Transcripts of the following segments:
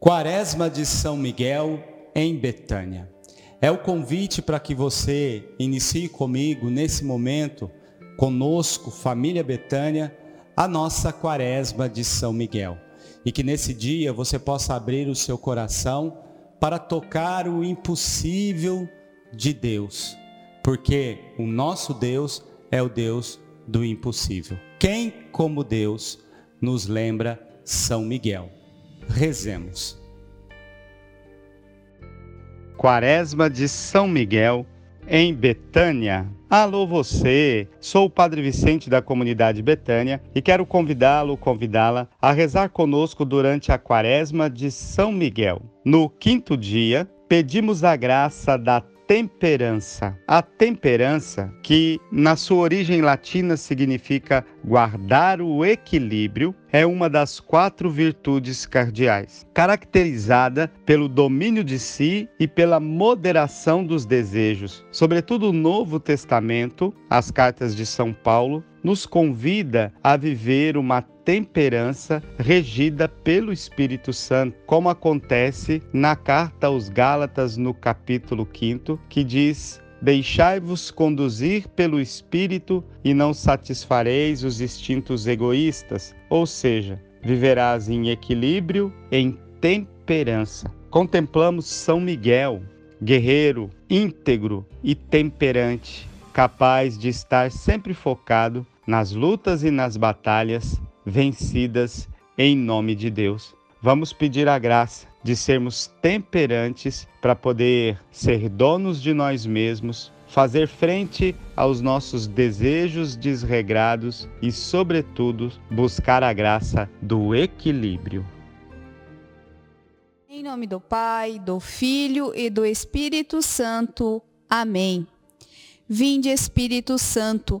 Quaresma de São Miguel em Betânia. É o convite para que você inicie comigo nesse momento, conosco, família Betânia, a nossa Quaresma de São Miguel. E que nesse dia você possa abrir o seu coração para tocar o impossível de Deus, porque o nosso Deus é o Deus do impossível. Quem, como Deus, nos lembra São Miguel? Rezemos. Quaresma de São Miguel, em Betânia. Alô você, sou o Padre Vicente da comunidade Betânia e quero convidá-lo, convidá-la a rezar conosco durante a Quaresma de São Miguel. No quinto dia, pedimos a graça da temperança. A temperança, que na sua origem latina significa guardar o equilíbrio, é uma das quatro virtudes cardeais, caracterizada pelo domínio de si e pela moderação dos desejos. Sobretudo o Novo Testamento, as cartas de São Paulo, nos convida a viver uma temperança regida pelo Espírito Santo, como acontece na carta aos Gálatas, no capítulo 5, que diz: Deixai-vos conduzir pelo Espírito e não satisfareis os instintos egoístas, ou seja, viverás em equilíbrio, em temperança. Contemplamos São Miguel, guerreiro, íntegro e temperante, capaz de estar sempre focado nas lutas e nas batalhas vencidas em nome de Deus. Vamos pedir a graça de sermos temperantes para poder ser donos de nós mesmos, fazer frente aos nossos desejos desregrados e, sobretudo, buscar a graça do equilíbrio. Em nome do Pai, do Filho e do Espírito Santo. Amém. Vinde, Espírito Santo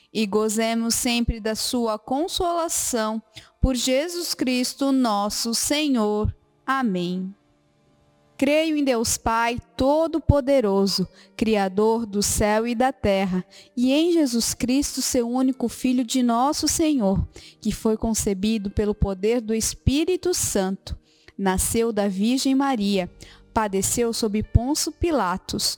e gozemos sempre da sua consolação. Por Jesus Cristo, nosso Senhor. Amém. Creio em Deus Pai Todo-Poderoso, Criador do céu e da terra, e em Jesus Cristo, seu único Filho de nosso Senhor, que foi concebido pelo poder do Espírito Santo. Nasceu da Virgem Maria, padeceu sob Ponço Pilatos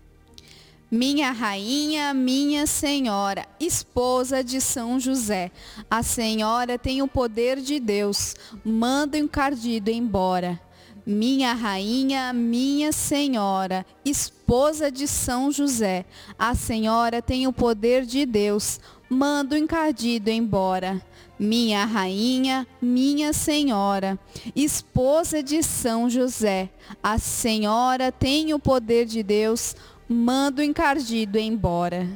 Minha rainha, minha senhora, esposa de São José, a senhora tem o poder de Deus, manda o encardido embora. Minha rainha, minha senhora, esposa de São José, a senhora tem o poder de Deus, manda o encardido embora. Minha rainha, minha senhora, esposa de São José, a senhora tem o poder de Deus, manda o encardido embora.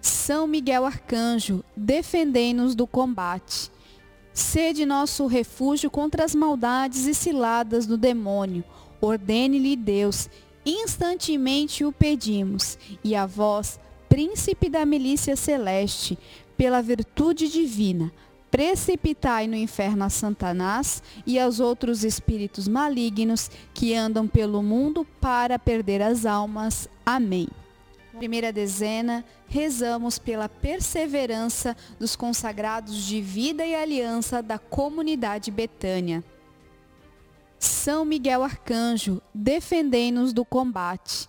São Miguel Arcanjo, defendei-nos do combate. Sede nosso refúgio contra as maldades e ciladas do demônio. Ordene-lhe Deus, instantemente o pedimos. E a vós, príncipe da milícia celeste, pela virtude divina, precipitai no inferno a Satanás e aos outros espíritos malignos que andam pelo mundo para perder as almas. Amém. Primeira dezena, rezamos pela perseverança dos consagrados de vida e aliança da comunidade Betânia. São Miguel Arcanjo, defendei-nos do combate.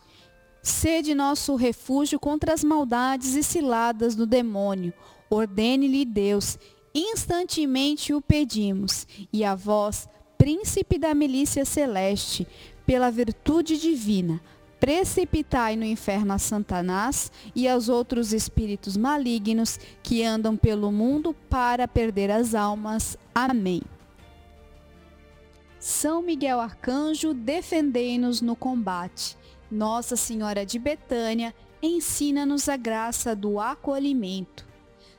Sede nosso refúgio contra as maldades e ciladas do demônio. Ordene-lhe Deus, instantemente o pedimos, e a vós, príncipe da milícia celeste, pela virtude divina, precipitai no inferno a Satanás e aos outros espíritos malignos que andam pelo mundo para perder as almas. Amém. São Miguel Arcanjo, defendei-nos no combate. Nossa Senhora de Betânia, ensina-nos a graça do acolhimento.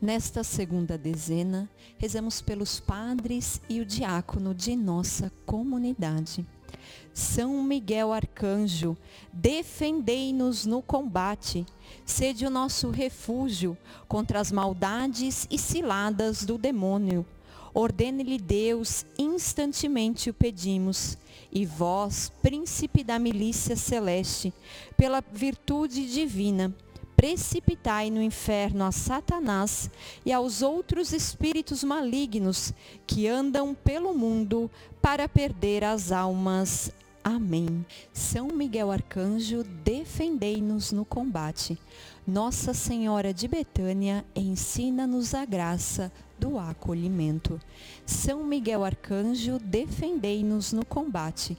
Nesta segunda dezena, rezamos pelos padres e o diácono de nossa comunidade. São Miguel Arcanjo, defendei-nos no combate, sede o nosso refúgio contra as maldades e ciladas do demônio. Ordene-lhe Deus, instantemente o pedimos. E vós, príncipe da milícia celeste, pela virtude divina, precipitai no inferno a Satanás e aos outros espíritos malignos que andam pelo mundo para perder as almas. Amém. São Miguel Arcanjo, defendei-nos no combate. Nossa Senhora de Betânia, ensina-nos a graça do acolhimento. São Miguel Arcanjo, defendei-nos no combate.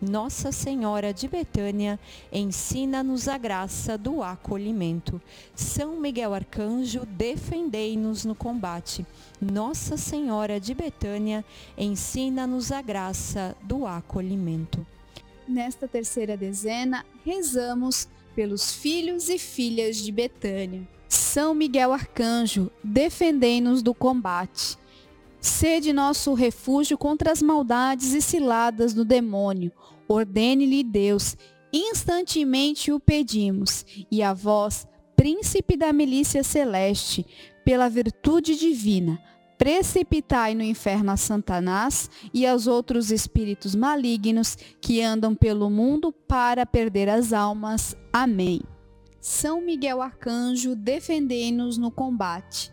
Nossa Senhora de Betânia, ensina-nos a graça do acolhimento. São Miguel Arcanjo, defendei-nos no combate. Nossa Senhora de Betânia, ensina-nos a graça do acolhimento. Nesta terceira dezena, rezamos pelos filhos e filhas de Betânia. São Miguel Arcanjo, defendei-nos do combate. Sede nosso refúgio contra as maldades e ciladas do demônio. Ordene-lhe Deus, instantemente o pedimos. E a vós, príncipe da milícia celeste, pela virtude divina, precipitai no inferno a Satanás e aos outros espíritos malignos que andam pelo mundo para perder as almas. Amém. São Miguel Arcanjo, defendei-nos no combate.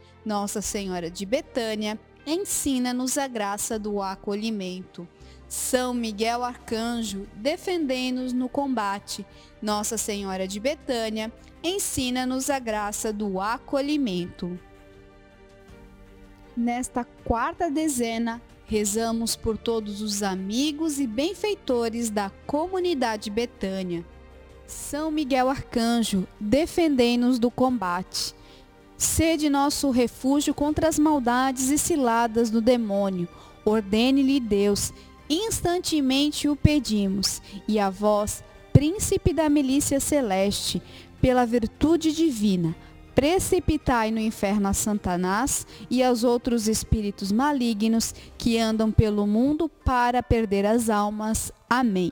Nossa Senhora de Betânia, ensina-nos a graça do acolhimento. São Miguel Arcanjo, defendei-nos no combate. Nossa Senhora de Betânia, ensina-nos a graça do acolhimento. Nesta quarta dezena, rezamos por todos os amigos e benfeitores da comunidade Betânia são Miguel Arcanjo, defendei-nos do combate. Sede nosso refúgio contra as maldades e ciladas do demônio. Ordene-lhe Deus, instantemente o pedimos. E a vós, príncipe da milícia celeste, pela virtude divina, precipitai no inferno a Satanás e aos outros espíritos malignos que andam pelo mundo para perder as almas. Amém.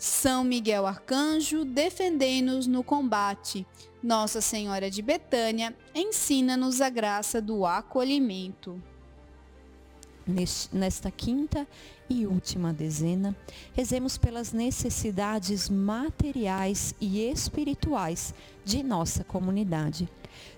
São Miguel Arcanjo, defendei-nos no combate. Nossa Senhora de Betânia, ensina-nos a graça do acolhimento. Nesta quinta e última dezena, rezemos pelas necessidades materiais e espirituais de nossa comunidade.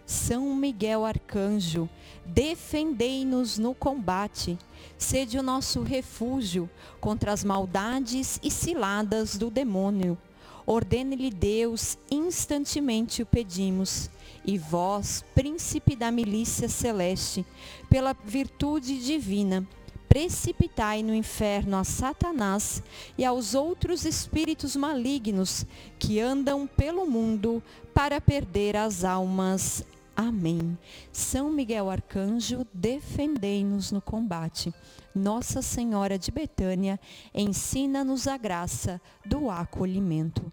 São Miguel Arcanjo, defendei-nos no combate. Sede o nosso refúgio contra as maldades e ciladas do demônio. Ordene-lhe Deus, instantemente o pedimos. E vós, príncipe da milícia celeste, pela virtude divina, precipitai no inferno a Satanás e aos outros espíritos malignos que andam pelo mundo para perder as almas. Amém. São Miguel Arcanjo, defendei-nos no combate. Nossa Senhora de Betânia, ensina-nos a graça do acolhimento.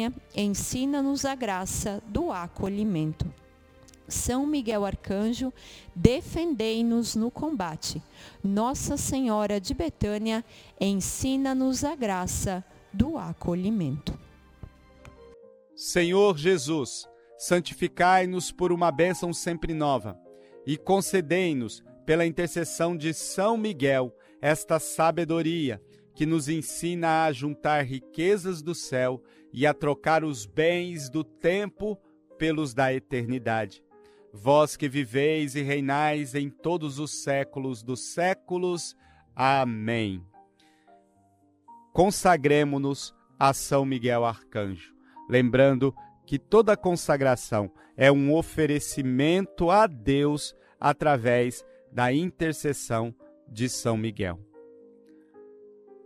Betânia, ensina-nos a graça do acolhimento. São Miguel Arcanjo, defendei-nos no combate. Nossa Senhora de Betânia, ensina-nos a graça do acolhimento. Senhor Jesus, santificai-nos por uma bênção sempre nova e concedei-nos, pela intercessão de São Miguel, esta sabedoria que nos ensina a juntar riquezas do céu e a trocar os bens do tempo pelos da eternidade vós que viveis e reinais em todos os séculos dos séculos. Amém. Consagremos-nos a São Miguel Arcanjo, lembrando que toda consagração é um oferecimento a Deus através da intercessão de São Miguel.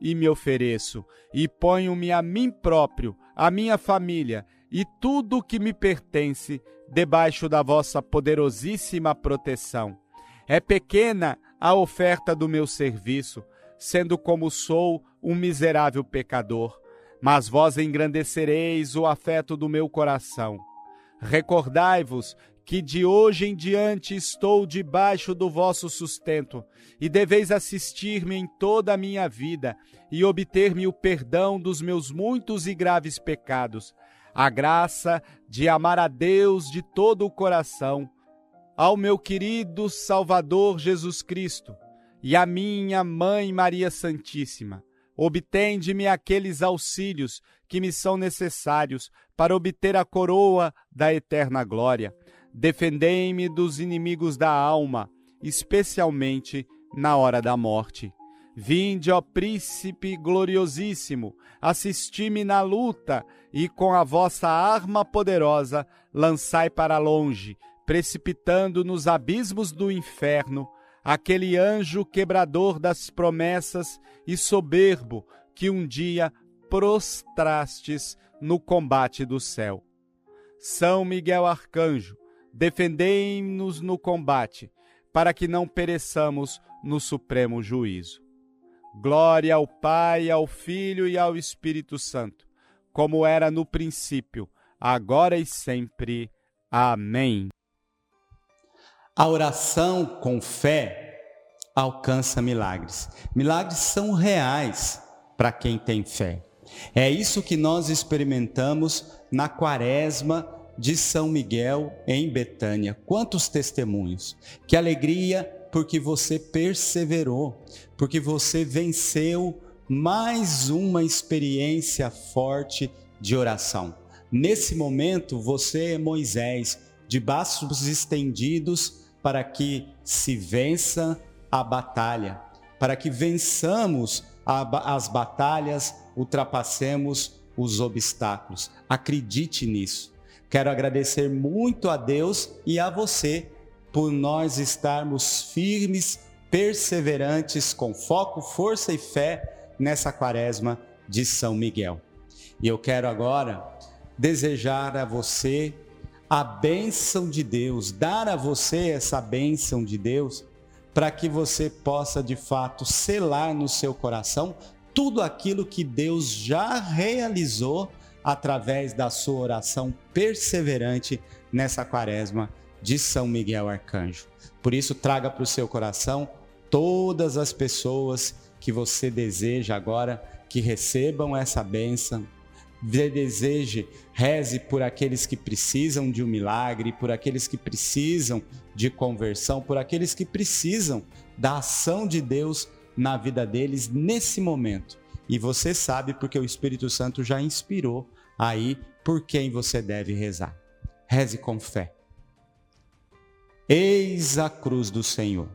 e me ofereço, e ponho-me a mim próprio, a minha família e tudo o que me pertence debaixo da vossa poderosíssima proteção. É pequena a oferta do meu serviço, sendo como sou um miserável pecador, mas vós engrandecereis o afeto do meu coração. Recordai-vos que de hoje em diante estou debaixo do vosso sustento, e deveis assistir-me em toda a minha vida e obter-me o perdão dos meus muitos e graves pecados a graça de amar a Deus de todo o coração, ao meu querido Salvador Jesus Cristo e à minha Mãe Maria Santíssima. Obtende-me aqueles auxílios que me são necessários para obter a coroa da eterna glória. Defendei-me dos inimigos da alma, especialmente na hora da morte. Vinde, ó príncipe gloriosíssimo, assisti-me na luta e com a vossa arma poderosa lançai para longe, precipitando nos abismos do inferno, aquele anjo quebrador das promessas e soberbo que um dia prostrastes no combate do céu. São Miguel Arcanjo, defendei-nos no combate, para que não pereçamos no supremo juízo. Glória ao Pai, ao Filho e ao Espírito Santo, como era no princípio, agora e sempre. Amém. A oração com fé alcança milagres. Milagres são reais para quem tem fé. É isso que nós experimentamos na quaresma de São Miguel em Betânia. Quantos testemunhos! Que alegria porque você perseverou, porque você venceu mais uma experiência forte de oração. Nesse momento, você é Moisés, de braços estendidos para que se vença a batalha, para que vençamos a, as batalhas, ultrapassemos os obstáculos. Acredite nisso. Quero agradecer muito a Deus e a você por nós estarmos firmes, perseverantes, com foco, força e fé nessa quaresma de São Miguel. E eu quero agora desejar a você a bênção de Deus, dar a você essa bênção de Deus, para que você possa de fato selar no seu coração tudo aquilo que Deus já realizou através da sua oração perseverante nessa quaresma de São Miguel Arcanjo. Por isso, traga para o seu coração todas as pessoas que você deseja agora que recebam essa bênção. Deseje, reze por aqueles que precisam de um milagre, por aqueles que precisam de conversão, por aqueles que precisam da ação de Deus na vida deles nesse momento. E você sabe porque o Espírito Santo já inspirou aí por quem você deve rezar. Reze com fé. Eis a cruz do Senhor.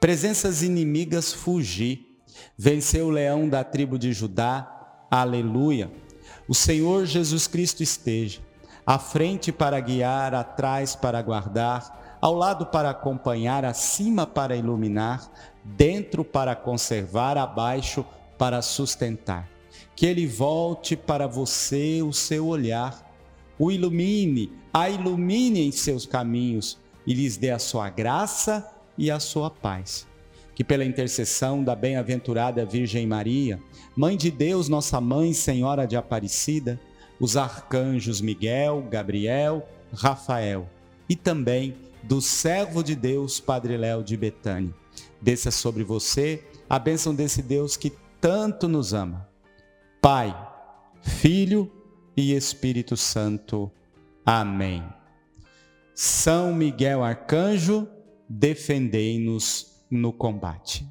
Presenças inimigas fugi. Venceu o leão da tribo de Judá. Aleluia. O Senhor Jesus Cristo esteja à frente para guiar, atrás para guardar, ao lado para acompanhar, acima para iluminar, dentro para conservar, abaixo para sustentar. Que ele volte para você o seu olhar, o ilumine, a ilumine em seus caminhos e lhes dê a sua graça e a sua paz. Que pela intercessão da bem-aventurada Virgem Maria, Mãe de Deus, nossa Mãe, Senhora de Aparecida, os arcanjos Miguel, Gabriel, Rafael e também do servo de Deus, Padre Léo de Betânia. Desça sobre você a bênção desse Deus que tanto nos ama. Pai, Filho e Espírito Santo. Amém. São Miguel Arcanjo, defendei-nos no combate.